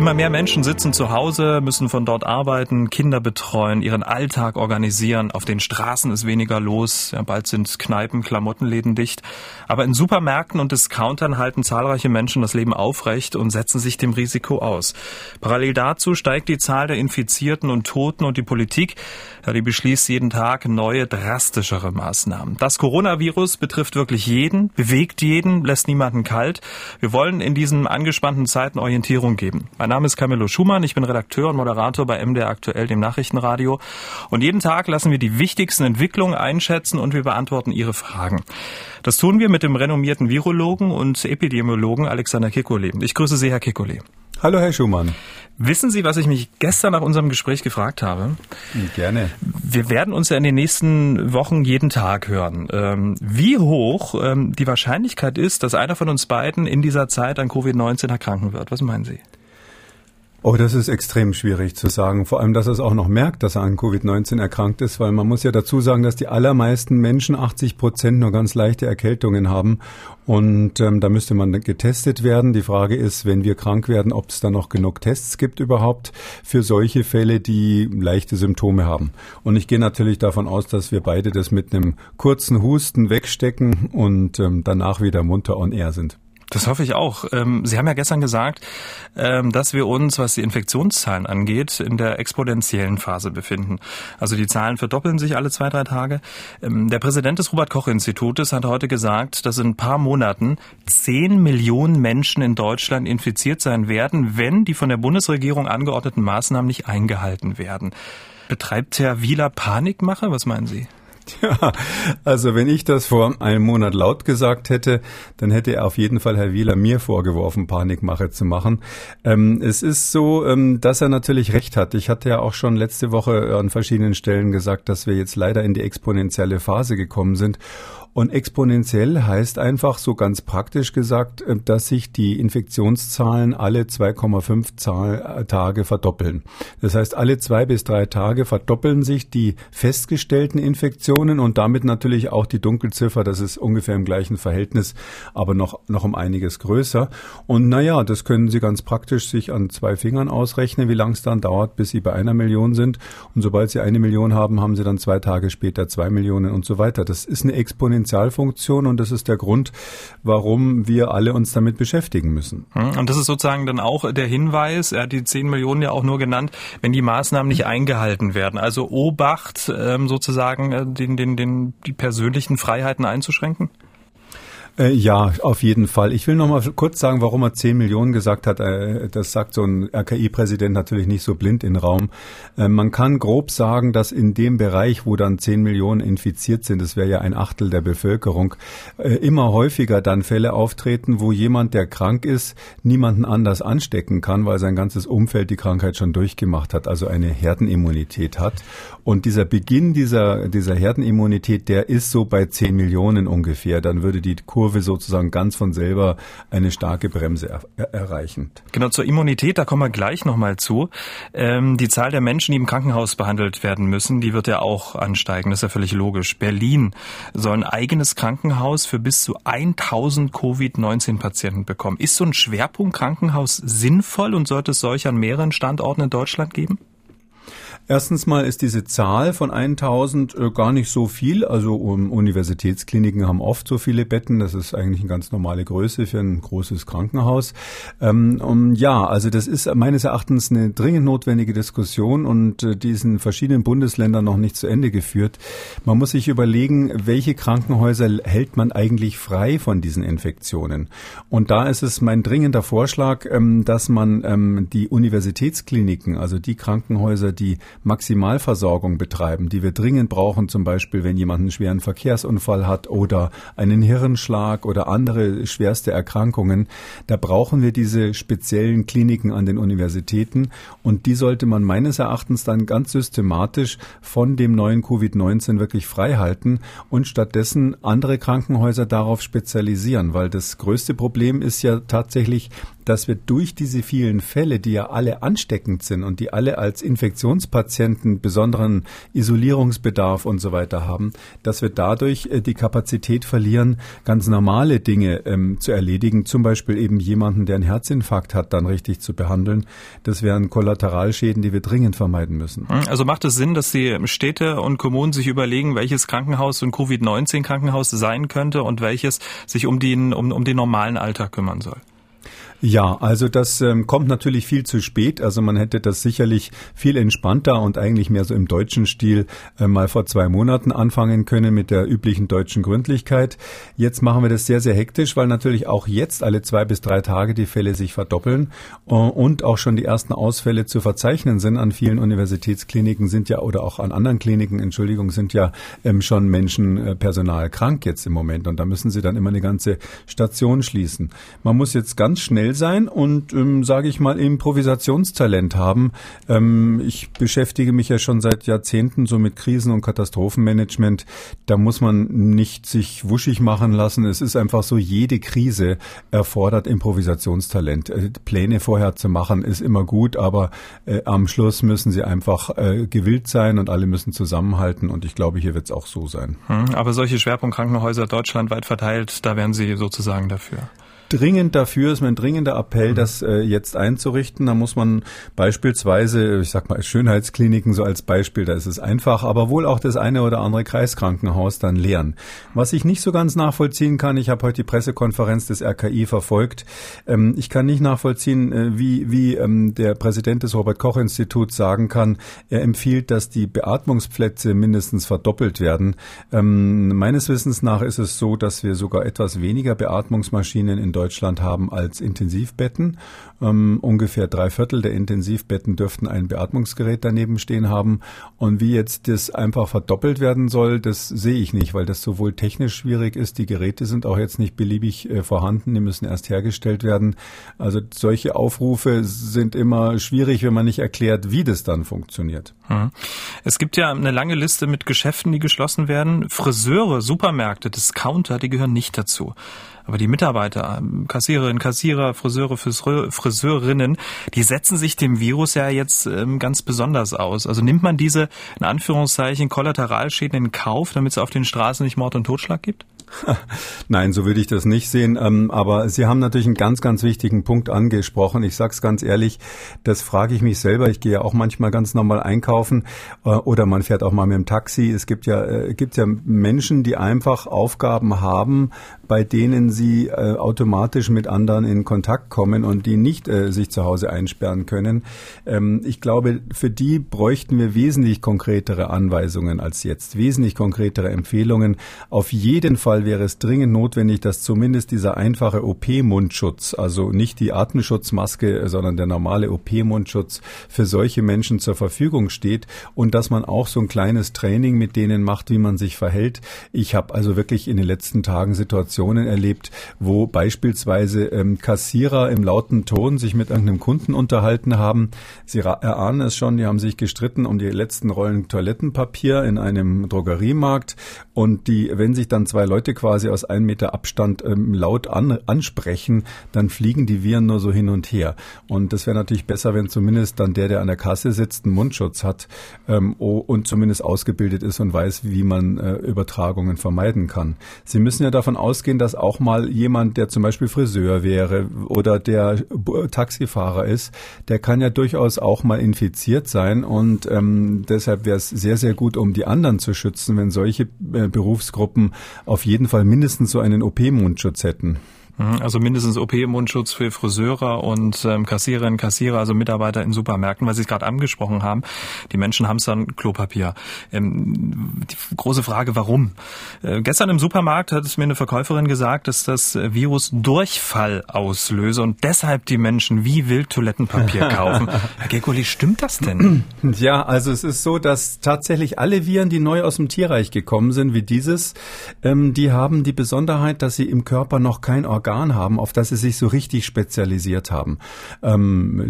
Immer mehr Menschen sitzen zu Hause, müssen von dort arbeiten, Kinder betreuen, ihren Alltag organisieren. Auf den Straßen ist weniger los. Ja, bald sind Kneipen, Klamottenläden dicht. Aber in Supermärkten und Discountern halten zahlreiche Menschen das Leben aufrecht und setzen sich dem Risiko aus. Parallel dazu steigt die Zahl der Infizierten und Toten und die Politik, ja, die beschließt jeden Tag neue, drastischere Maßnahmen. Das Coronavirus betrifft wirklich jeden, bewegt jeden, lässt niemanden kalt. Wir wollen in diesen angespannten Zeiten Orientierung geben. Mein Name ist Camillo Schumann, ich bin Redakteur und Moderator bei MDR Aktuell, dem Nachrichtenradio. Und jeden Tag lassen wir die wichtigsten Entwicklungen einschätzen und wir beantworten Ihre Fragen. Das tun wir mit dem renommierten Virologen und Epidemiologen Alexander Kekulé. Ich grüße Sie, Herr Kekulé. Hallo, Herr Schumann. Wissen Sie, was ich mich gestern nach unserem Gespräch gefragt habe? Gerne. Wir werden uns ja in den nächsten Wochen jeden Tag hören. Ähm, wie hoch ähm, die Wahrscheinlichkeit ist, dass einer von uns beiden in dieser Zeit an Covid-19 erkranken wird. Was meinen Sie? Oh, das ist extrem schwierig zu sagen. Vor allem, dass er es auch noch merkt, dass er an Covid-19 erkrankt ist, weil man muss ja dazu sagen, dass die allermeisten Menschen, 80 Prozent, nur ganz leichte Erkältungen haben. Und ähm, da müsste man getestet werden. Die Frage ist, wenn wir krank werden, ob es da noch genug Tests gibt überhaupt für solche Fälle, die leichte Symptome haben. Und ich gehe natürlich davon aus, dass wir beide das mit einem kurzen Husten wegstecken und ähm, danach wieder munter on air sind. Das hoffe ich auch. Ähm, Sie haben ja gestern gesagt, ähm, dass wir uns, was die Infektionszahlen angeht, in der exponentiellen Phase befinden. Also die Zahlen verdoppeln sich alle zwei, drei Tage. Ähm, der Präsident des Robert-Koch-Institutes hat heute gesagt, dass in ein paar Monaten zehn Millionen Menschen in Deutschland infiziert sein werden, wenn die von der Bundesregierung angeordneten Maßnahmen nicht eingehalten werden. Betreibt Herr Wieler Panikmache? Was meinen Sie? Ja, also wenn ich das vor einem Monat laut gesagt hätte, dann hätte er auf jeden Fall Herr Wieler mir vorgeworfen, Panikmache zu machen. Ähm, es ist so, ähm, dass er natürlich recht hat. Ich hatte ja auch schon letzte Woche an verschiedenen Stellen gesagt, dass wir jetzt leider in die exponentielle Phase gekommen sind. Und exponentiell heißt einfach so ganz praktisch gesagt, äh, dass sich die Infektionszahlen alle 2,5 äh, Tage verdoppeln. Das heißt, alle zwei bis drei Tage verdoppeln sich die festgestellten Infektionen und damit natürlich auch die Dunkelziffer. Das ist ungefähr im gleichen Verhältnis, aber noch, noch um einiges größer. Und naja, das können Sie ganz praktisch sich an zwei Fingern ausrechnen, wie lang es dann dauert, bis Sie bei einer Million sind. Und sobald Sie eine Million haben, haben Sie dann zwei Tage später zwei Millionen und so weiter. Das ist eine exponentielle Exponentialfunktion und das ist der Grund, warum wir alle uns damit beschäftigen müssen. Hm, und das ist sozusagen dann auch der Hinweis, er hat die 10 Millionen ja auch nur genannt, wenn die Maßnahmen nicht eingehalten werden. Also Obacht ähm, sozusagen äh, den, den, den, die persönlichen Freiheiten einzuschränken? Äh, ja, auf jeden Fall. Ich will noch mal kurz sagen, warum er 10 Millionen gesagt hat. Äh, das sagt so ein RKI-Präsident natürlich nicht so blind in Raum. Äh, man kann grob sagen, dass in dem Bereich, wo dann 10 Millionen infiziert sind, das wäre ja ein Achtel der Bevölkerung, immer häufiger dann Fälle auftreten, wo jemand, der krank ist, niemanden anders anstecken kann, weil sein ganzes Umfeld die Krankheit schon durchgemacht hat, also eine Herdenimmunität hat. Und dieser Beginn dieser, dieser Herdenimmunität, der ist so bei 10 Millionen ungefähr. Dann würde die Kurve Kurve sozusagen ganz von selber eine starke Bremse er erreichen. Genau, zur Immunität, da kommen wir gleich nochmal zu. Ähm, die Zahl der Menschen, die im Krankenhaus behandelt werden müssen, die wird ja auch ansteigen. Das ist ja völlig logisch. Berlin soll ein eigenes Krankenhaus für bis zu 1000 Covid-19-Patienten bekommen. Ist so ein Schwerpunktkrankenhaus sinnvoll und sollte es solch an mehreren Standorten in Deutschland geben? Erstens mal ist diese Zahl von 1000 äh, gar nicht so viel. Also Universitätskliniken haben oft so viele Betten. Das ist eigentlich eine ganz normale Größe für ein großes Krankenhaus. Ähm, ja, also das ist meines Erachtens eine dringend notwendige Diskussion und äh, die ist in verschiedenen Bundesländern noch nicht zu Ende geführt. Man muss sich überlegen, welche Krankenhäuser hält man eigentlich frei von diesen Infektionen. Und da ist es mein dringender Vorschlag, ähm, dass man ähm, die Universitätskliniken, also die Krankenhäuser, die Maximalversorgung betreiben, die wir dringend brauchen, zum Beispiel wenn jemand einen schweren Verkehrsunfall hat oder einen Hirnschlag oder andere schwerste Erkrankungen, da brauchen wir diese speziellen Kliniken an den Universitäten und die sollte man meines Erachtens dann ganz systematisch von dem neuen Covid-19 wirklich frei halten und stattdessen andere Krankenhäuser darauf spezialisieren, weil das größte Problem ist ja tatsächlich, dass wir durch diese vielen Fälle, die ja alle ansteckend sind und die alle als Infektionspatienten besonderen Isolierungsbedarf und so weiter haben, dass wir dadurch äh, die Kapazität verlieren, ganz normale Dinge ähm, zu erledigen, zum Beispiel eben jemanden, der einen Herzinfarkt hat, dann richtig zu behandeln. Das wären Kollateralschäden, die wir dringend vermeiden müssen. Hm, also macht es Sinn, dass die Städte und Kommunen sich überlegen, welches Krankenhaus ein Covid-19-Krankenhaus sein könnte und welches sich um den, um, um den normalen Alltag kümmern soll? Ja, also das ähm, kommt natürlich viel zu spät. Also man hätte das sicherlich viel entspannter und eigentlich mehr so im deutschen Stil äh, mal vor zwei Monaten anfangen können mit der üblichen deutschen Gründlichkeit. Jetzt machen wir das sehr, sehr hektisch, weil natürlich auch jetzt alle zwei bis drei Tage die Fälle sich verdoppeln äh, und auch schon die ersten Ausfälle zu verzeichnen sind. An vielen Universitätskliniken sind ja oder auch an anderen Kliniken, Entschuldigung, sind ja ähm, schon Menschen äh, Personal krank jetzt im Moment und da müssen sie dann immer eine ganze Station schließen. Man muss jetzt ganz schnell schnell sein und, ähm, sage ich mal, Improvisationstalent haben. Ähm, ich beschäftige mich ja schon seit Jahrzehnten so mit Krisen- und Katastrophenmanagement. Da muss man nicht sich wuschig machen lassen. Es ist einfach so, jede Krise erfordert Improvisationstalent. Äh, Pläne vorher zu machen ist immer gut, aber äh, am Schluss müssen sie einfach äh, gewillt sein und alle müssen zusammenhalten. Und ich glaube, hier wird es auch so sein. Hm, aber solche Schwerpunktkrankenhäuser deutschlandweit verteilt, da wären Sie sozusagen dafür dringend dafür, ist mein dringender Appell, mhm. das äh, jetzt einzurichten. Da muss man beispielsweise, ich sag mal Schönheitskliniken so als Beispiel, da ist es einfach, aber wohl auch das eine oder andere Kreiskrankenhaus dann leeren. Was ich nicht so ganz nachvollziehen kann, ich habe heute die Pressekonferenz des RKI verfolgt. Ähm, ich kann nicht nachvollziehen, äh, wie, wie ähm, der Präsident des Robert Koch Instituts sagen kann, er empfiehlt, dass die Beatmungsplätze mindestens verdoppelt werden. Ähm, meines Wissens nach ist es so, dass wir sogar etwas weniger Beatmungsmaschinen in Deutschland haben als Intensivbetten. Ähm, ungefähr drei Viertel der Intensivbetten dürften ein Beatmungsgerät daneben stehen haben. Und wie jetzt das einfach verdoppelt werden soll, das sehe ich nicht, weil das sowohl technisch schwierig ist, die Geräte sind auch jetzt nicht beliebig äh, vorhanden, die müssen erst hergestellt werden. Also solche Aufrufe sind immer schwierig, wenn man nicht erklärt, wie das dann funktioniert. Hm. Es gibt ja eine lange Liste mit Geschäften, die geschlossen werden. Friseure, Supermärkte, Discounter, die gehören nicht dazu. Aber die Mitarbeiter, Kassiererinnen, Kassierer, Friseure, Friseurinnen, die setzen sich dem Virus ja jetzt ähm, ganz besonders aus. Also nimmt man diese, in Anführungszeichen, Kollateralschäden in Kauf, damit es auf den Straßen nicht Mord und Totschlag gibt? Nein, so würde ich das nicht sehen. Ähm, aber Sie haben natürlich einen ganz, ganz wichtigen Punkt angesprochen. Ich sage es ganz ehrlich, das frage ich mich selber. Ich gehe ja auch manchmal ganz normal einkaufen äh, oder man fährt auch mal mit dem Taxi. Es gibt ja, äh, gibt ja Menschen, die einfach Aufgaben haben, bei denen sie äh, automatisch mit anderen in Kontakt kommen und die nicht sich zu Hause einsperren können. Ähm, ich glaube, für die bräuchten wir wesentlich konkretere Anweisungen als jetzt, wesentlich konkretere Empfehlungen. Auf jeden Fall Fall wäre es dringend notwendig, dass zumindest dieser einfache OP-Mundschutz, also nicht die Atemschutzmaske, sondern der normale OP-Mundschutz für solche Menschen zur Verfügung steht und dass man auch so ein kleines Training mit denen macht, wie man sich verhält. Ich habe also wirklich in den letzten Tagen Situationen erlebt, wo beispielsweise ähm, Kassierer im lauten Ton sich mit irgendeinem Kunden unterhalten haben. Sie erahnen es schon, die haben sich gestritten um die letzten Rollen Toilettenpapier in einem Drogeriemarkt und die, wenn sich dann zwei Leute quasi aus einem Meter Abstand ähm, laut an, ansprechen, dann fliegen die Viren nur so hin und her. Und das wäre natürlich besser, wenn zumindest dann der, der an der Kasse sitzt, einen Mundschutz hat ähm, und zumindest ausgebildet ist und weiß, wie man äh, Übertragungen vermeiden kann. Sie müssen ja davon ausgehen, dass auch mal jemand, der zum Beispiel Friseur wäre oder der Taxifahrer ist, der kann ja durchaus auch mal infiziert sein und ähm, deshalb wäre es sehr, sehr gut, um die anderen zu schützen, wenn solche äh, Berufsgruppen auf jeden Fall mindestens so einen OP-Mundschutz hätten. Mhm, also mindestens OP-Mundschutz für Friseure und ähm, Kassiererinnen, Kassierer, also Mitarbeiter in Supermärkten, weil Sie es gerade angesprochen haben. Die Menschen haben dann Klopapier. Ähm, die große Frage, warum? Äh, gestern im Supermarkt hat es mir eine Verkäuferin gesagt, dass das Virus Durchfall auslöse und deshalb die Menschen wie wild Toilettenpapier kaufen. Herr Gekuli, stimmt das denn? Ja, also es ist so, dass tatsächlich alle Viren, die neu aus dem Tierreich gekommen sind, wie dieses, ähm, die haben die Besonderheit, dass sie im Körper noch kein Organ Organ haben, auf das sie sich so richtig spezialisiert haben. Ähm,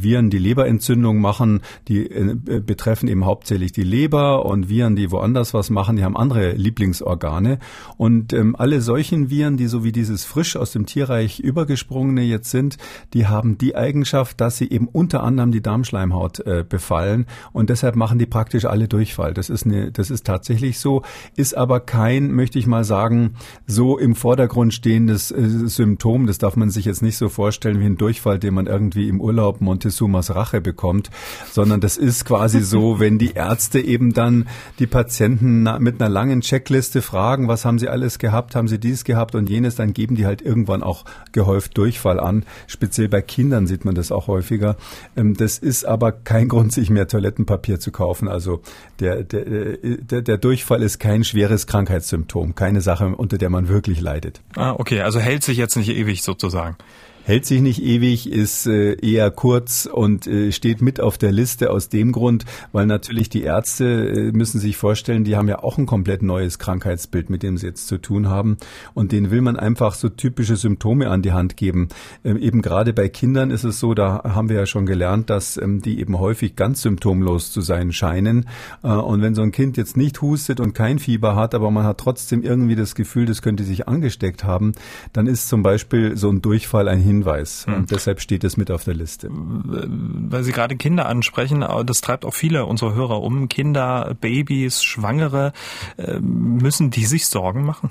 Viren, die Leberentzündung machen, die äh, betreffen eben hauptsächlich die Leber und Viren, die woanders was machen, die haben andere Lieblingsorgane. Und ähm, alle solchen Viren, die so wie dieses frisch aus dem Tierreich übergesprungene jetzt sind, die haben die Eigenschaft, dass sie eben unter anderem die Darmschleimhaut äh, befallen und deshalb machen die praktisch alle Durchfall. Das ist eine, das ist tatsächlich so, ist aber kein, möchte ich mal sagen, so im Vordergrund stehendes äh, Symptom. Das darf man sich jetzt nicht so vorstellen wie ein Durchfall, den man irgendwie im Urlaub Montezumas Rache bekommt, sondern das ist quasi so, wenn die Ärzte eben dann die Patienten mit einer langen Checkliste fragen, was haben sie alles gehabt, haben sie dies gehabt und jenes, dann geben die halt irgendwann auch gehäuft Durchfall an. Speziell bei Kindern sieht man das auch häufiger. Ähm, das ist aber kein Grund, sich mehr Toilettenpapier zu kaufen. Also der, der, der, der Durchfall ist kein schweres Krankheitssymptom, keine Sache, unter der man wirklich leidet. Ah, okay, also hält sich jetzt nicht ewig sozusagen hält sich nicht ewig, ist äh, eher kurz und äh, steht mit auf der Liste aus dem Grund, weil natürlich die Ärzte äh, müssen sich vorstellen, die haben ja auch ein komplett neues Krankheitsbild, mit dem sie jetzt zu tun haben und denen will man einfach so typische Symptome an die Hand geben. Ähm, eben gerade bei Kindern ist es so, da haben wir ja schon gelernt, dass ähm, die eben häufig ganz symptomlos zu sein scheinen und wenn so ein Kind jetzt nicht hustet und kein Fieber hat, aber man hat trotzdem irgendwie das Gefühl, das könnte sich angesteckt haben, dann ist zum Beispiel so ein Durchfall ein Hinweis Hinweis. Hm. Und deshalb steht es mit auf der Liste. Weil Sie gerade Kinder ansprechen, das treibt auch viele unserer Hörer um. Kinder, Babys, Schwangere, äh, müssen die sich Sorgen machen?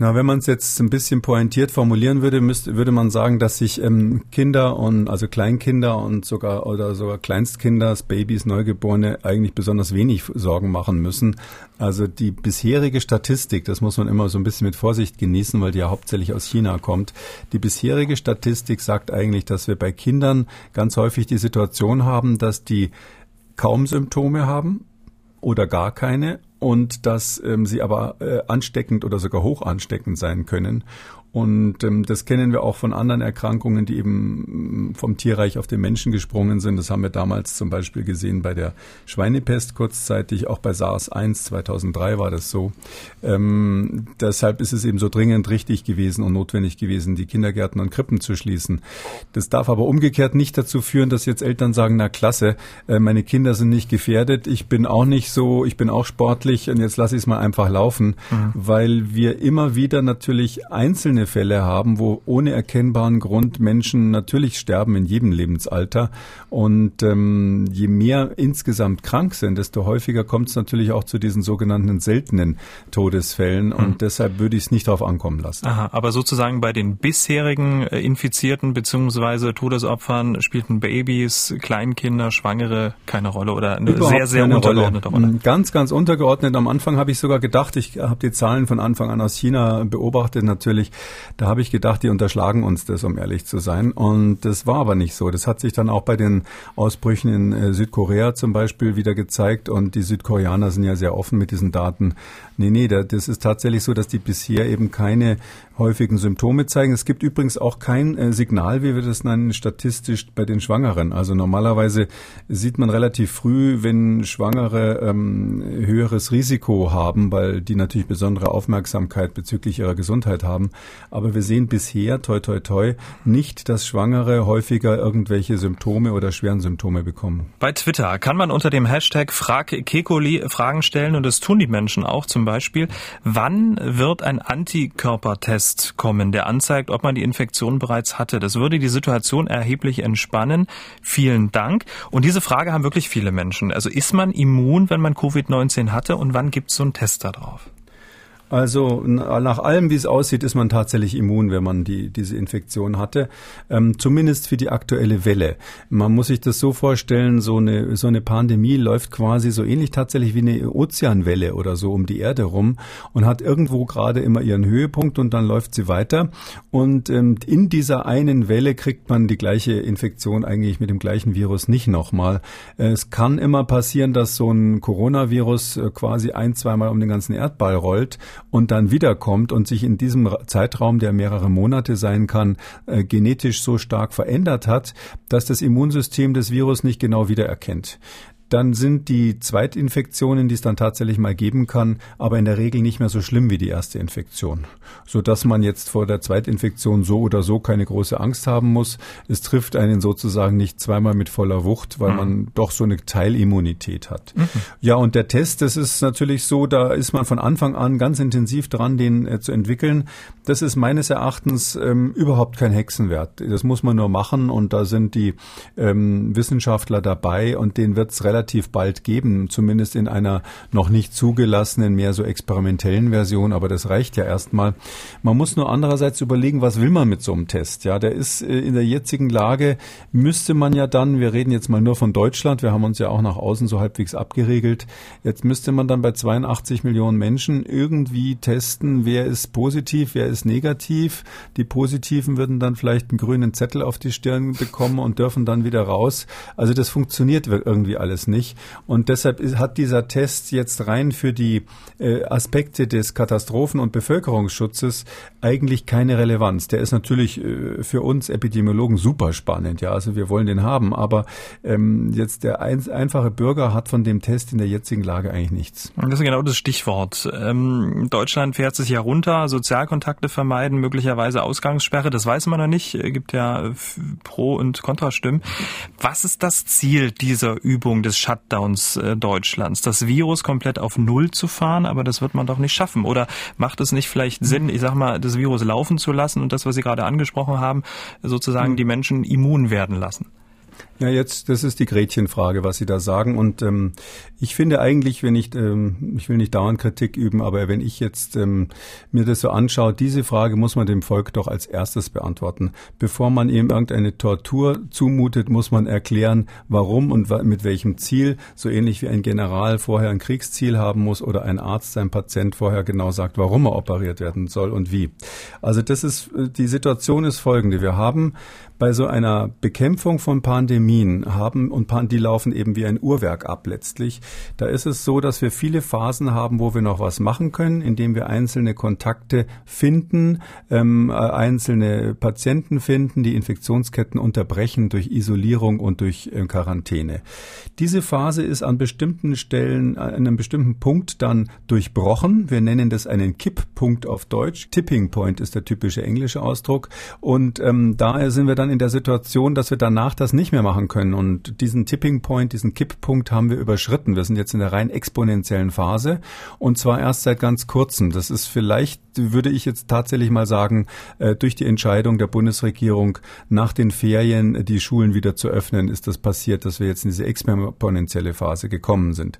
Na, wenn man es jetzt ein bisschen pointiert formulieren würde, müsste, würde man sagen, dass sich ähm, Kinder und also Kleinkinder und sogar oder sogar Kleinstkinder, Babys, Neugeborene eigentlich besonders wenig Sorgen machen müssen. Also die bisherige Statistik, das muss man immer so ein bisschen mit Vorsicht genießen, weil die ja hauptsächlich aus China kommt. Die bisherige Statistik sagt eigentlich, dass wir bei Kindern ganz häufig die Situation haben, dass die kaum Symptome haben oder gar keine und dass ähm, sie aber äh, ansteckend oder sogar hoch ansteckend sein können. Und ähm, das kennen wir auch von anderen Erkrankungen, die eben mm, vom Tierreich auf den Menschen gesprungen sind. Das haben wir damals zum Beispiel gesehen bei der Schweinepest kurzzeitig, auch bei SARS-1 2003 war das so. Ähm, deshalb ist es eben so dringend richtig gewesen und notwendig gewesen, die Kindergärten und Krippen zu schließen. Das darf aber umgekehrt nicht dazu führen, dass jetzt Eltern sagen, na klasse, äh, meine Kinder sind nicht gefährdet, ich bin auch nicht so, ich bin auch sportlich und jetzt lasse ich es mal einfach laufen, mhm. weil wir immer wieder natürlich einzelne einzelne Fälle haben, wo ohne erkennbaren Grund Menschen natürlich sterben in jedem Lebensalter. Und ähm, je mehr insgesamt krank sind, desto häufiger kommt es natürlich auch zu diesen sogenannten seltenen Todesfällen. Und hm. deshalb würde ich es nicht darauf ankommen lassen. Aha, aber sozusagen bei den bisherigen äh, Infizierten bzw. Todesopfern spielten Babys, Kleinkinder, Schwangere keine Rolle oder eine Überhaupt sehr, sehr untergeordnete Rolle. Rolle. Ganz, ganz untergeordnet. Am Anfang habe ich sogar gedacht, ich habe die Zahlen von Anfang an aus China beobachtet natürlich, da habe ich gedacht, die unterschlagen uns das, um ehrlich zu sein. Und das war aber nicht so. Das hat sich dann auch bei den Ausbrüchen in äh, Südkorea zum Beispiel wieder gezeigt. Und die Südkoreaner sind ja sehr offen mit diesen Daten. Nee, nee, das ist tatsächlich so, dass die bisher eben keine häufigen Symptome zeigen. Es gibt übrigens auch kein äh, Signal, wie wir das nennen, statistisch bei den Schwangeren. Also normalerweise sieht man relativ früh, wenn Schwangere ähm, höheres Risiko haben, weil die natürlich besondere Aufmerksamkeit bezüglich ihrer Gesundheit haben. Aber wir sehen bisher, toi toi toi, nicht, dass Schwangere häufiger irgendwelche Symptome oder schweren Symptome bekommen. Bei Twitter kann man unter dem Hashtag Frag Kekoli Fragen stellen und das tun die Menschen auch. Zum Beispiel, wann wird ein Antikörpertest kommen, der anzeigt, ob man die Infektion bereits hatte? Das würde die Situation erheblich entspannen. Vielen Dank. Und diese Frage haben wirklich viele Menschen. Also ist man immun, wenn man Covid-19 hatte und wann gibt es so einen Test darauf? Also nach allem, wie es aussieht, ist man tatsächlich immun, wenn man die, diese Infektion hatte. Ähm, zumindest für die aktuelle Welle. Man muss sich das so vorstellen, so eine, so eine Pandemie läuft quasi so ähnlich tatsächlich wie eine Ozeanwelle oder so um die Erde rum und hat irgendwo gerade immer ihren Höhepunkt und dann läuft sie weiter. Und ähm, in dieser einen Welle kriegt man die gleiche Infektion eigentlich mit dem gleichen Virus nicht nochmal. Es kann immer passieren, dass so ein Coronavirus äh, quasi ein, zweimal um den ganzen Erdball rollt und dann wiederkommt und sich in diesem Zeitraum, der mehrere Monate sein kann, äh, genetisch so stark verändert hat, dass das Immunsystem des Virus nicht genau wiedererkennt. Dann sind die Zweitinfektionen, die es dann tatsächlich mal geben kann, aber in der Regel nicht mehr so schlimm wie die erste Infektion. So dass man jetzt vor der Zweitinfektion so oder so keine große Angst haben muss. Es trifft einen sozusagen nicht zweimal mit voller Wucht, weil mhm. man doch so eine Teilimmunität hat. Mhm. Ja, und der Test, das ist natürlich so, da ist man von Anfang an ganz intensiv dran, den äh, zu entwickeln. Das ist meines Erachtens ähm, überhaupt kein Hexenwert. Das muss man nur machen und da sind die ähm, Wissenschaftler dabei und den wird es relativ bald geben, zumindest in einer noch nicht zugelassenen, mehr so experimentellen Version, aber das reicht ja erstmal. Man muss nur andererseits überlegen, was will man mit so einem Test? Ja, der ist äh, in der jetzigen Lage, müsste man ja dann, wir reden jetzt mal nur von Deutschland, wir haben uns ja auch nach außen so halbwegs abgeregelt, jetzt müsste man dann bei 82 Millionen Menschen irgendwie testen, wer ist positiv, wer ist negativ. Die Positiven würden dann vielleicht einen grünen Zettel auf die Stirn bekommen und dürfen dann wieder raus. Also das funktioniert irgendwie alles nicht. Und deshalb hat dieser Test jetzt rein für die äh, Aspekte des Katastrophen- und Bevölkerungsschutzes eigentlich keine Relevanz. Der ist natürlich äh, für uns Epidemiologen super spannend. Ja, also wir wollen den haben. Aber ähm, jetzt der ein, einfache Bürger hat von dem Test in der jetzigen Lage eigentlich nichts. Das ist genau das Stichwort. Ähm, Deutschland fährt sich ja runter, Sozialkontakte vermeiden, möglicherweise Ausgangssperre. Das weiß man noch nicht. Es gibt ja Pro- und Kontrastimmen. Was ist das Ziel dieser Übung des Shutdowns äh, Deutschlands? Das Virus komplett auf Null zu fahren, aber das wird man doch nicht schaffen. Oder macht es nicht vielleicht Sinn, ich sag mal, das Virus laufen zu lassen und das, was Sie gerade angesprochen haben, sozusagen hm. die Menschen immun werden lassen? Ja, jetzt, das ist die Gretchenfrage, was Sie da sagen. Und ähm, ich finde eigentlich, wenn ich, ähm, ich will nicht dauernd Kritik üben, aber wenn ich jetzt ähm, mir das so anschaue, diese Frage muss man dem Volk doch als erstes beantworten. Bevor man ihm irgendeine Tortur zumutet, muss man erklären, warum und mit welchem Ziel. So ähnlich wie ein General vorher ein Kriegsziel haben muss oder ein Arzt seinem Patient vorher genau sagt, warum er operiert werden soll und wie. Also das ist, äh, die Situation ist folgende. Wir haben bei so einer Bekämpfung von Pandemien haben und die laufen eben wie ein Uhrwerk ab letztlich. Da ist es so, dass wir viele Phasen haben, wo wir noch was machen können, indem wir einzelne Kontakte finden, ähm, äh, einzelne Patienten finden, die Infektionsketten unterbrechen durch Isolierung und durch äh, Quarantäne. Diese Phase ist an bestimmten Stellen, an einem bestimmten Punkt dann durchbrochen. Wir nennen das einen Kipppunkt auf Deutsch. Tipping Point ist der typische englische Ausdruck. Und ähm, daher sind wir dann dann in der Situation, dass wir danach das nicht mehr machen können. Und diesen Tipping Point, diesen Kipppunkt haben wir überschritten. Wir sind jetzt in der rein exponentiellen Phase und zwar erst seit ganz kurzem. Das ist vielleicht, würde ich jetzt tatsächlich mal sagen, äh, durch die Entscheidung der Bundesregierung nach den Ferien die Schulen wieder zu öffnen, ist das passiert, dass wir jetzt in diese exponentielle Phase gekommen sind.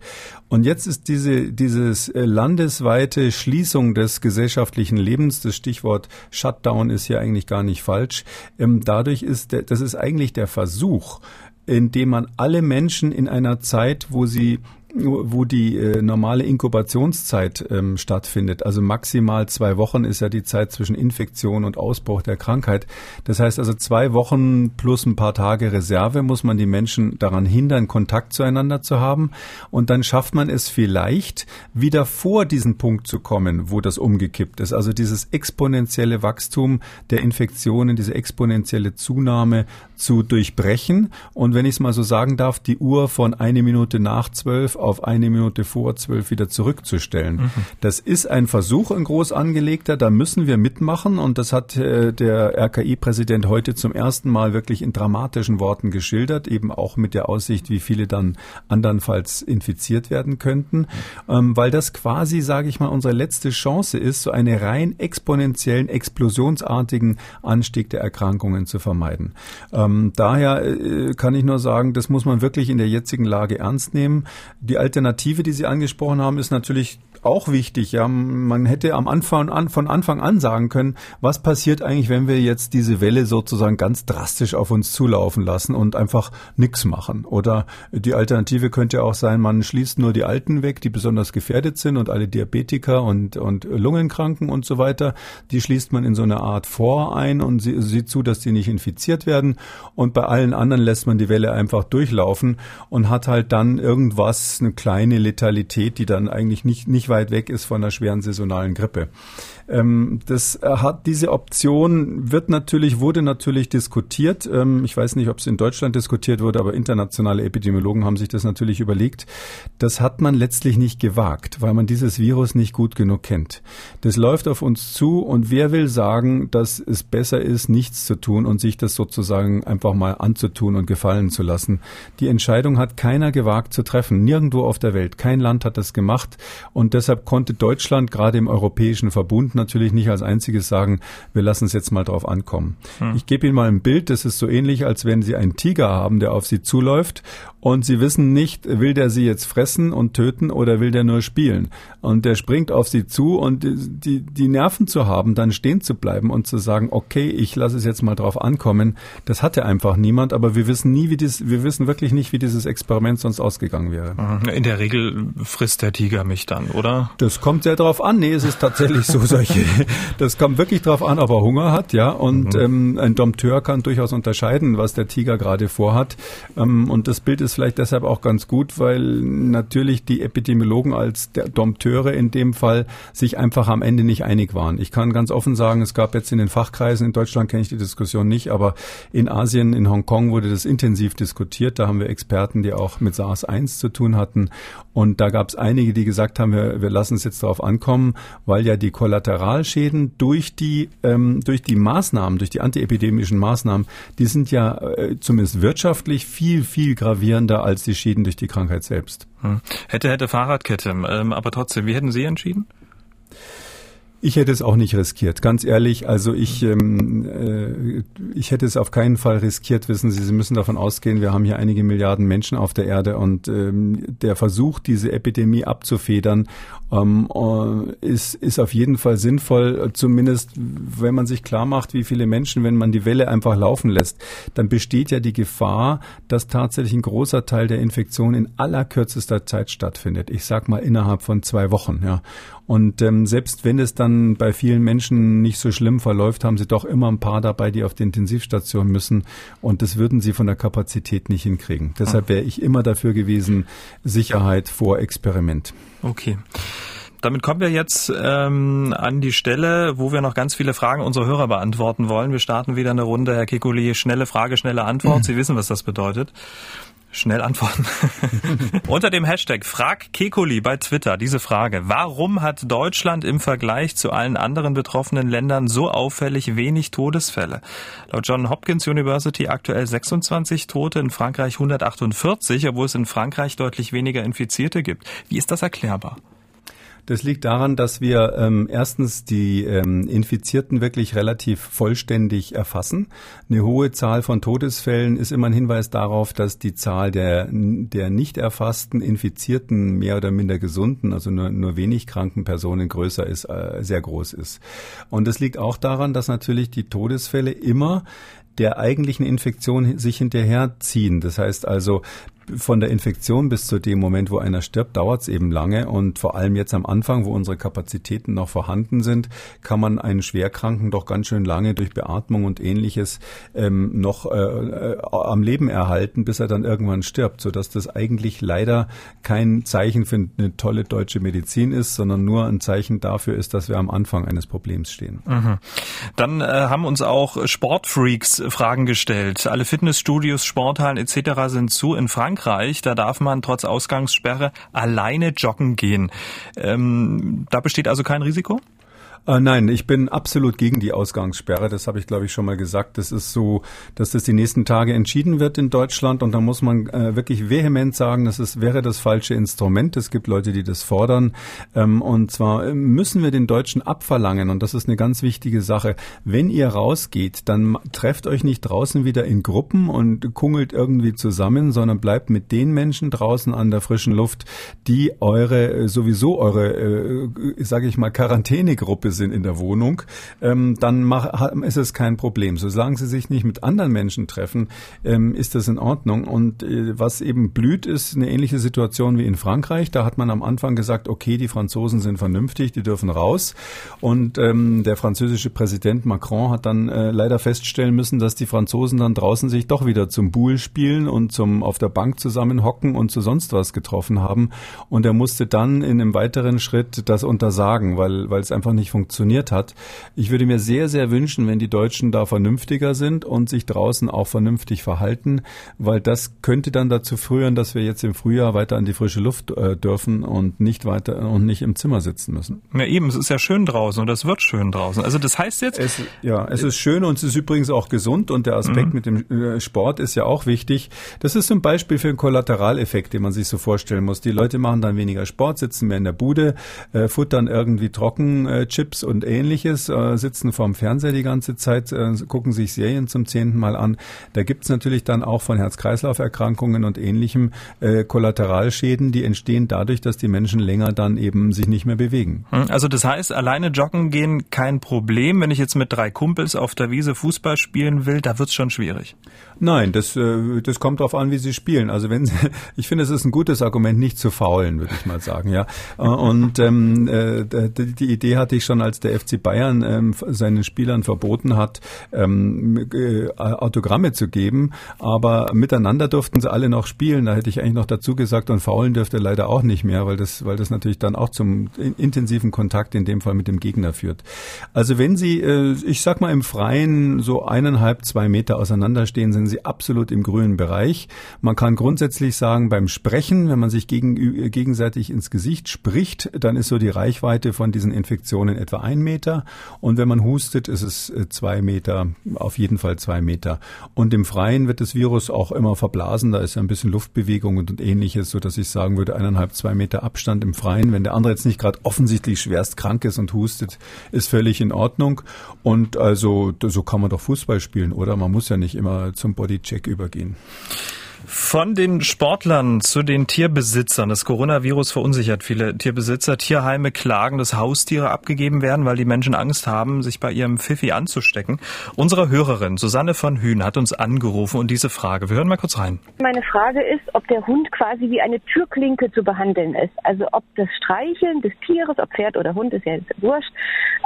Und jetzt ist diese, dieses äh, landesweite Schließung des gesellschaftlichen Lebens, das Stichwort Shutdown ist hier eigentlich gar nicht falsch, ähm, dadurch dadurch ist, das ist eigentlich der Versuch, indem man alle Menschen in einer Zeit, wo sie wo die äh, normale Inkubationszeit ähm, stattfindet. Also maximal zwei Wochen ist ja die Zeit zwischen Infektion und Ausbruch der Krankheit. Das heißt also zwei Wochen plus ein paar Tage Reserve muss man die Menschen daran hindern, Kontakt zueinander zu haben. Und dann schafft man es vielleicht, wieder vor diesen Punkt zu kommen, wo das umgekippt ist. Also dieses exponentielle Wachstum der Infektionen, diese exponentielle Zunahme zu durchbrechen. Und wenn ich es mal so sagen darf, die Uhr von eine Minute nach zwölf auf eine Minute vor zwölf wieder zurückzustellen. Mhm. Das ist ein Versuch, ein groß angelegter, da müssen wir mitmachen und das hat äh, der RKI-Präsident heute zum ersten Mal wirklich in dramatischen Worten geschildert, eben auch mit der Aussicht, wie viele dann andernfalls infiziert werden könnten, ähm, weil das quasi, sage ich mal, unsere letzte Chance ist, so einen rein exponentiellen, explosionsartigen Anstieg der Erkrankungen zu vermeiden. Ähm, daher äh, kann ich nur sagen, das muss man wirklich in der jetzigen Lage ernst nehmen. Die Alternative, die Sie angesprochen haben, ist natürlich auch wichtig. Ja, man hätte am Anfang an, von Anfang an sagen können, was passiert eigentlich, wenn wir jetzt diese Welle sozusagen ganz drastisch auf uns zulaufen lassen und einfach nichts machen? Oder die Alternative könnte auch sein, man schließt nur die Alten weg, die besonders gefährdet sind und alle Diabetiker und, und Lungenkranken und so weiter. Die schließt man in so eine Art Vor ein und sie, sieht zu, dass die nicht infiziert werden. Und bei allen anderen lässt man die Welle einfach durchlaufen und hat halt dann irgendwas eine kleine Letalität, die dann eigentlich nicht, nicht weit weg ist von einer schweren saisonalen Grippe. Ähm, das hat diese Option wird natürlich wurde natürlich diskutiert. Ähm, ich weiß nicht, ob es in Deutschland diskutiert wurde, aber internationale Epidemiologen haben sich das natürlich überlegt. Das hat man letztlich nicht gewagt, weil man dieses Virus nicht gut genug kennt. Das läuft auf uns zu und wer will sagen, dass es besser ist, nichts zu tun und sich das sozusagen einfach mal anzutun und gefallen zu lassen? Die Entscheidung hat keiner gewagt zu treffen, nirgendwo auf der Welt. Kein Land hat das gemacht und deshalb konnte Deutschland gerade im europäischen Verbund natürlich nicht als einziges sagen, wir lassen es jetzt mal drauf ankommen. Hm. Ich gebe Ihnen mal ein Bild, das ist so ähnlich, als wenn Sie einen Tiger haben, der auf Sie zuläuft und Sie wissen nicht, will der Sie jetzt fressen und töten oder will der nur spielen? Und der springt auf Sie zu und die, die Nerven zu haben, dann stehen zu bleiben und zu sagen, okay, ich lasse es jetzt mal drauf ankommen, das hatte einfach niemand, aber wir wissen nie, wie das, wir wissen wirklich nicht, wie dieses Experiment sonst ausgegangen wäre. Mhm. In der Regel frisst der Tiger mich dann, oder? Das kommt sehr drauf an. Nee, es ist tatsächlich so solche, das kommt wirklich drauf an, ob er Hunger hat, ja, und mhm. ähm, ein Dompteur kann durchaus unterscheiden, was der Tiger gerade vorhat. Ähm, und das Bild ist vielleicht deshalb auch ganz gut, weil natürlich die Epidemiologen als Dompteure in dem Fall sich einfach am Ende nicht einig waren. Ich kann ganz offen sagen, es gab jetzt in den Fachkreisen, in Deutschland kenne ich die Diskussion nicht, aber in Asien, in Hongkong wurde das intensiv diskutiert. Da haben wir Experten, die auch mit SARS-1 zu tun hatten. Und da gab es einige, die gesagt haben, wir, wir lassen es jetzt darauf ankommen, weil ja die Kollateralschäden durch die, ähm, durch die Maßnahmen, durch die antiepidemischen Maßnahmen, die sind ja äh, zumindest wirtschaftlich viel, viel gravierender als die Schäden durch die Krankheit selbst. Hm. Hätte, hätte Fahrradkette, ähm, aber trotzdem, wie hätten Sie entschieden? Ich hätte es auch nicht riskiert, ganz ehrlich. Also ich, ähm, äh, ich hätte es auf keinen Fall riskiert. Wissen Sie, Sie müssen davon ausgehen, wir haben hier einige Milliarden Menschen auf der Erde und ähm, der Versuch, diese Epidemie abzufedern, ähm, äh, ist, ist auf jeden Fall sinnvoll. Zumindest, wenn man sich klar macht, wie viele Menschen, wenn man die Welle einfach laufen lässt, dann besteht ja die Gefahr, dass tatsächlich ein großer Teil der Infektion in allerkürzester Zeit stattfindet. Ich sag mal innerhalb von zwei Wochen. Ja. Und ähm, selbst wenn es dann bei vielen Menschen nicht so schlimm verläuft, haben sie doch immer ein paar dabei, die auf die Intensivstation müssen. Und das würden sie von der Kapazität nicht hinkriegen. Deshalb wäre ich immer dafür gewesen, Sicherheit vor Experiment. Okay. Damit kommen wir jetzt ähm, an die Stelle, wo wir noch ganz viele Fragen unserer Hörer beantworten wollen. Wir starten wieder eine Runde, Herr Kikuli, schnelle Frage, schnelle Antwort. Sie wissen, was das bedeutet. Schnell antworten. Unter dem Hashtag Frag Kekuli bei Twitter diese Frage. Warum hat Deutschland im Vergleich zu allen anderen betroffenen Ländern so auffällig wenig Todesfälle? Laut John Hopkins University aktuell 26 Tote, in Frankreich 148, obwohl es in Frankreich deutlich weniger Infizierte gibt. Wie ist das erklärbar? Das liegt daran, dass wir ähm, erstens die ähm, Infizierten wirklich relativ vollständig erfassen. Eine hohe Zahl von Todesfällen ist immer ein Hinweis darauf, dass die Zahl der, der nicht erfassten Infizierten, mehr oder minder gesunden, also nur, nur wenig kranken Personen größer ist, äh, sehr groß ist. Und das liegt auch daran, dass natürlich die Todesfälle immer der eigentlichen Infektion sich hinterherziehen. Das heißt also, von der Infektion bis zu dem Moment, wo einer stirbt, dauert es eben lange. Und vor allem jetzt am Anfang, wo unsere Kapazitäten noch vorhanden sind, kann man einen Schwerkranken doch ganz schön lange durch Beatmung und ähnliches ähm, noch äh, äh, am Leben erhalten, bis er dann irgendwann stirbt, sodass das eigentlich leider kein Zeichen für eine tolle deutsche Medizin ist, sondern nur ein Zeichen dafür ist, dass wir am Anfang eines Problems stehen. Mhm. Dann äh, haben uns auch Sportfreaks Fragen gestellt. Alle Fitnessstudios, Sporthallen etc. sind zu in Frankreich. Frankreich, da darf man trotz Ausgangssperre alleine joggen gehen. Ähm, da besteht also kein Risiko? Äh, nein, ich bin absolut gegen die Ausgangssperre. Das habe ich, glaube ich, schon mal gesagt. Das ist so, dass das die nächsten Tage entschieden wird in Deutschland. Und da muss man äh, wirklich vehement sagen, das ist, wäre das falsche Instrument. Es gibt Leute, die das fordern. Ähm, und zwar müssen wir den Deutschen abverlangen. Und das ist eine ganz wichtige Sache. Wenn ihr rausgeht, dann trefft euch nicht draußen wieder in Gruppen und kungelt irgendwie zusammen, sondern bleibt mit den Menschen draußen an der frischen Luft, die eure, sowieso eure, äh, sage ich mal, Quarantänegruppe Gruppe sind in der Wohnung, ähm, dann mach, ist es kein Problem. Solange sie sich nicht mit anderen Menschen treffen, ähm, ist das in Ordnung. Und äh, was eben blüht, ist eine ähnliche Situation wie in Frankreich. Da hat man am Anfang gesagt, okay, die Franzosen sind vernünftig, die dürfen raus. Und ähm, der französische Präsident Macron hat dann äh, leider feststellen müssen, dass die Franzosen dann draußen sich doch wieder zum Buhl spielen und zum auf der Bank zusammenhocken und zu sonst was getroffen haben. Und er musste dann in einem weiteren Schritt das untersagen, weil, weil es einfach nicht funktioniert hat. Ich würde mir sehr, sehr wünschen, wenn die Deutschen da vernünftiger sind und sich draußen auch vernünftig verhalten, weil das könnte dann dazu führen, dass wir jetzt im Frühjahr weiter an die frische Luft äh, dürfen und nicht weiter und nicht im Zimmer sitzen müssen. Ja, eben, es ist ja schön draußen und es wird schön draußen. Also das heißt jetzt. Es, ja, es ist schön und es ist übrigens auch gesund und der Aspekt mhm. mit dem äh, Sport ist ja auch wichtig. Das ist zum Beispiel für einen Kollateraleffekt, den man sich so vorstellen muss. Die Leute machen dann weniger Sport, sitzen mehr in der Bude, äh, futtern irgendwie Trockenchips äh, und ähnliches, äh, sitzen vorm Fernseher die ganze Zeit, äh, gucken sich Serien zum zehnten Mal an. Da gibt's natürlich dann auch von Herz-Kreislauf-Erkrankungen und ähnlichem äh, Kollateralschäden, die entstehen dadurch, dass die Menschen länger dann eben sich nicht mehr bewegen. Hm, also das heißt, alleine joggen gehen kein Problem. Wenn ich jetzt mit drei Kumpels auf der Wiese Fußball spielen will, da wird's schon schwierig. Nein, das, äh, das kommt darauf an, wie sie spielen. Also wenn sie, ich finde, es ist ein gutes Argument, nicht zu faulen, würde ich mal sagen, ja. Äh, und ähm, äh, die Idee hatte ich schon, als der FC Bayern ähm, seinen Spielern verboten hat, ähm, äh, Autogramme zu geben, aber miteinander durften sie alle noch spielen. Da hätte ich eigentlich noch dazu gesagt, und faulen dürfte leider auch nicht mehr, weil das, weil das natürlich dann auch zum intensiven Kontakt in dem Fall mit dem Gegner führt. Also wenn Sie, äh, ich sag mal im Freien so eineinhalb, zwei Meter auseinanderstehen, sind Sie absolut im grünen Bereich. Man kann grundsätzlich sagen, beim Sprechen, wenn man sich gegen, gegenseitig ins Gesicht spricht, dann ist so die Reichweite von diesen Infektionen etwa ein Meter. Und wenn man hustet, ist es äh, zwei Meter, auf jeden Fall zwei Meter. Und im Freien wird das Virus auch immer verblasen. Da ist ja ein bisschen Luftbewegung und ähnliches, so dass ich sagen würde, eineinhalb, zwei Meter Abstand im Freien. Wenn der andere jetzt nicht gerade offensichtlich schwerst krank ist und hustet, ist völlig in Ordnung. Und also so kann man doch Fußball spielen, oder? Man muss ja nicht immer zum Bodycheck übergehen. Von den Sportlern zu den Tierbesitzern. Das Coronavirus verunsichert viele Tierbesitzer. Tierheime klagen, dass Haustiere abgegeben werden, weil die Menschen Angst haben, sich bei ihrem Pfiffi anzustecken. Unsere Hörerin Susanne von Hühn hat uns angerufen und diese Frage. Wir hören mal kurz rein. Meine Frage ist, ob der Hund quasi wie eine Türklinke zu behandeln ist. Also ob das Streicheln des Tieres, ob Pferd oder Hund, ist ja wurscht,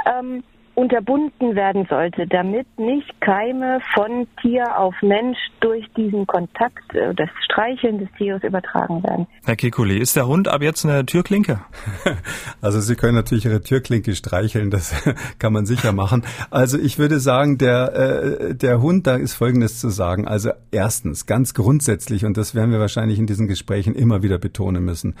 ähm, unterbunden werden sollte, damit nicht Keime von Tier auf Mensch durch diesen Kontakt, äh, das Streicheln des Tieres übertragen werden. Herr Kekulé, ist der Hund ab jetzt eine Türklinke? Also Sie können natürlich Ihre Türklinke streicheln, das kann man sicher machen. Also ich würde sagen, der, äh, der Hund, da ist Folgendes zu sagen. Also erstens, ganz grundsätzlich, und das werden wir wahrscheinlich in diesen Gesprächen immer wieder betonen müssen,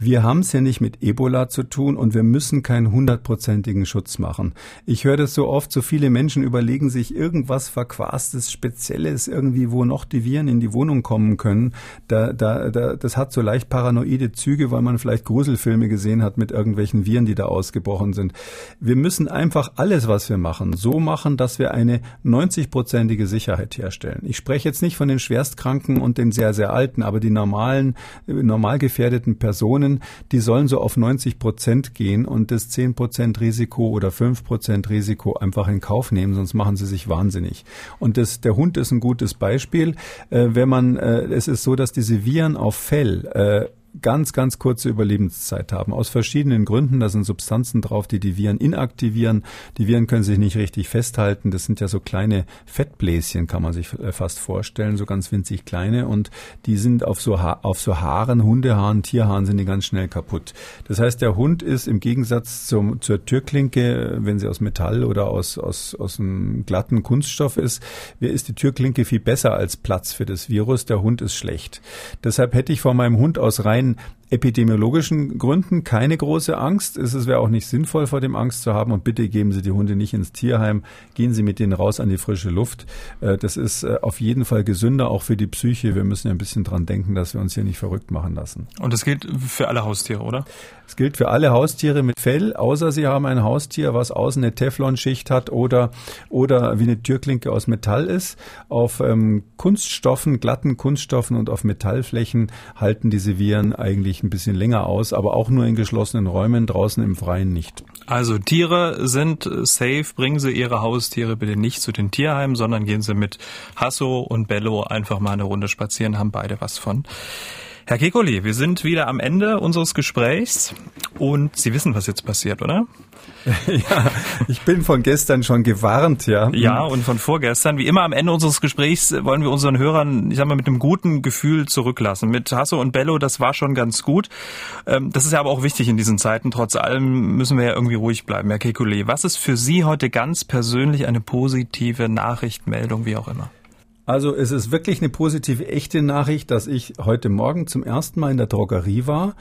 wir haben es ja nicht mit Ebola zu tun und wir müssen keinen hundertprozentigen Schutz machen. Ich höre das so oft, so viele Menschen überlegen sich irgendwas Verquastes, Spezielles irgendwie, wo noch die Viren in die Wohnung kommen können. Da, da, da, das hat so leicht paranoide Züge, weil man vielleicht Gruselfilme gesehen hat mit irgendwelchen Viren, die da ausgebrochen sind. Wir müssen einfach alles, was wir machen, so machen, dass wir eine 90-prozentige Sicherheit herstellen. Ich spreche jetzt nicht von den Schwerstkranken und den sehr, sehr Alten, aber die normalen, normal gefährdeten Personen, Unternehmen, die sollen so auf 90 Prozent gehen und das 10 Prozent Risiko oder 5 Prozent Risiko einfach in Kauf nehmen, sonst machen sie sich wahnsinnig. Und das, der Hund ist ein gutes Beispiel. Äh, wenn man, äh, es ist so, dass diese Viren auf Fell äh, ganz, ganz kurze Überlebenszeit haben. Aus verschiedenen Gründen. Da sind Substanzen drauf, die die Viren inaktivieren. Die Viren können sich nicht richtig festhalten. Das sind ja so kleine Fettbläschen, kann man sich äh, fast vorstellen, so ganz winzig kleine. Und die sind auf so, ha auf so Haaren, Hundehaaren, Tierhaaren sind die ganz schnell kaputt. Das heißt, der Hund ist im Gegensatz zum, zur Türklinke, wenn sie aus Metall oder aus, aus, aus einem glatten Kunststoff ist, ist die Türklinke viel besser als Platz für das Virus. Der Hund ist schlecht. Deshalb hätte ich vor meinem Hund aus rein rein epidemiologischen Gründen keine große Angst. Es wäre auch nicht sinnvoll, vor dem Angst zu haben. Und bitte geben Sie die Hunde nicht ins Tierheim. Gehen Sie mit denen raus an die frische Luft. Äh, das ist äh, auf jeden Fall gesünder, auch für die Psyche. Wir müssen ja ein bisschen dran denken, dass wir uns hier nicht verrückt machen lassen. Und das gilt für alle Haustiere, oder? Es gilt für alle Haustiere mit Fell, außer Sie haben ein Haustier, was außen eine Teflonschicht hat oder, oder wie eine Türklinke aus Metall ist. Auf ähm, Kunststoffen, glatten Kunststoffen und auf Metallflächen halten diese Viren eigentlich ein bisschen länger aus, aber auch nur in geschlossenen Räumen, draußen im Freien nicht. Also Tiere sind safe, bringen Sie Ihre Haustiere bitte nicht zu den Tierheimen, sondern gehen Sie mit Hasso und Bello einfach mal eine Runde spazieren, haben beide was von. Herr Kekoli, wir sind wieder am Ende unseres Gesprächs und Sie wissen, was jetzt passiert, oder? ja, ich bin von gestern schon gewarnt, ja. Ja, und von vorgestern. Wie immer am Ende unseres Gesprächs wollen wir unseren Hörern, ich sag mal, mit einem guten Gefühl zurücklassen. Mit Hasso und Bello, das war schon ganz gut. Ähm, das ist ja aber auch wichtig in diesen Zeiten. Trotz allem müssen wir ja irgendwie ruhig bleiben. Herr Kekulé, was ist für Sie heute ganz persönlich eine positive Nachrichtmeldung, wie auch immer? Also es ist wirklich eine positive, echte Nachricht, dass ich heute Morgen zum ersten Mal in der Drogerie war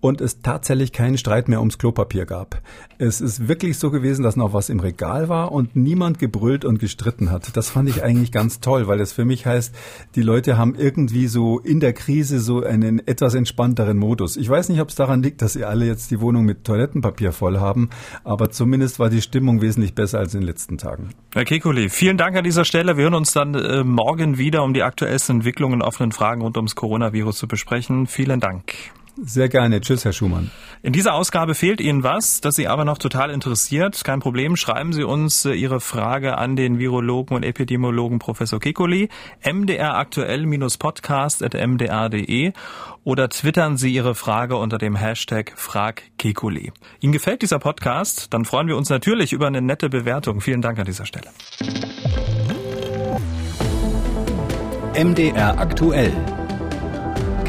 und es tatsächlich keinen Streit mehr ums Klopapier gab. Es ist wirklich so gewesen, dass noch was im Regal war und niemand gebrüllt und gestritten hat. Das fand ich eigentlich ganz toll, weil das für mich heißt, die Leute haben irgendwie so in der Krise so einen etwas entspannteren Modus. Ich weiß nicht, ob es daran liegt, dass sie alle jetzt die Wohnung mit Toilettenpapier voll haben, aber zumindest war die Stimmung wesentlich besser als in den letzten Tagen. Herr Kekuli, vielen Dank an dieser Stelle. Wir hören uns dann äh, morgen wieder, um die aktuellsten Entwicklungen und offenen Fragen rund ums Coronavirus zu besprechen. Vielen Dank. Sehr gerne. Tschüss, Herr Schumann. In dieser Ausgabe fehlt Ihnen was, das Sie aber noch total interessiert. Kein Problem. Schreiben Sie uns äh, Ihre Frage an den Virologen und Epidemiologen Professor Kikoli, mdraktuell-podcast.mdr.de oder twittern Sie Ihre Frage unter dem Hashtag FragKekuli. Ihnen gefällt dieser Podcast? Dann freuen wir uns natürlich über eine nette Bewertung. Vielen Dank an dieser Stelle. MDR aktuell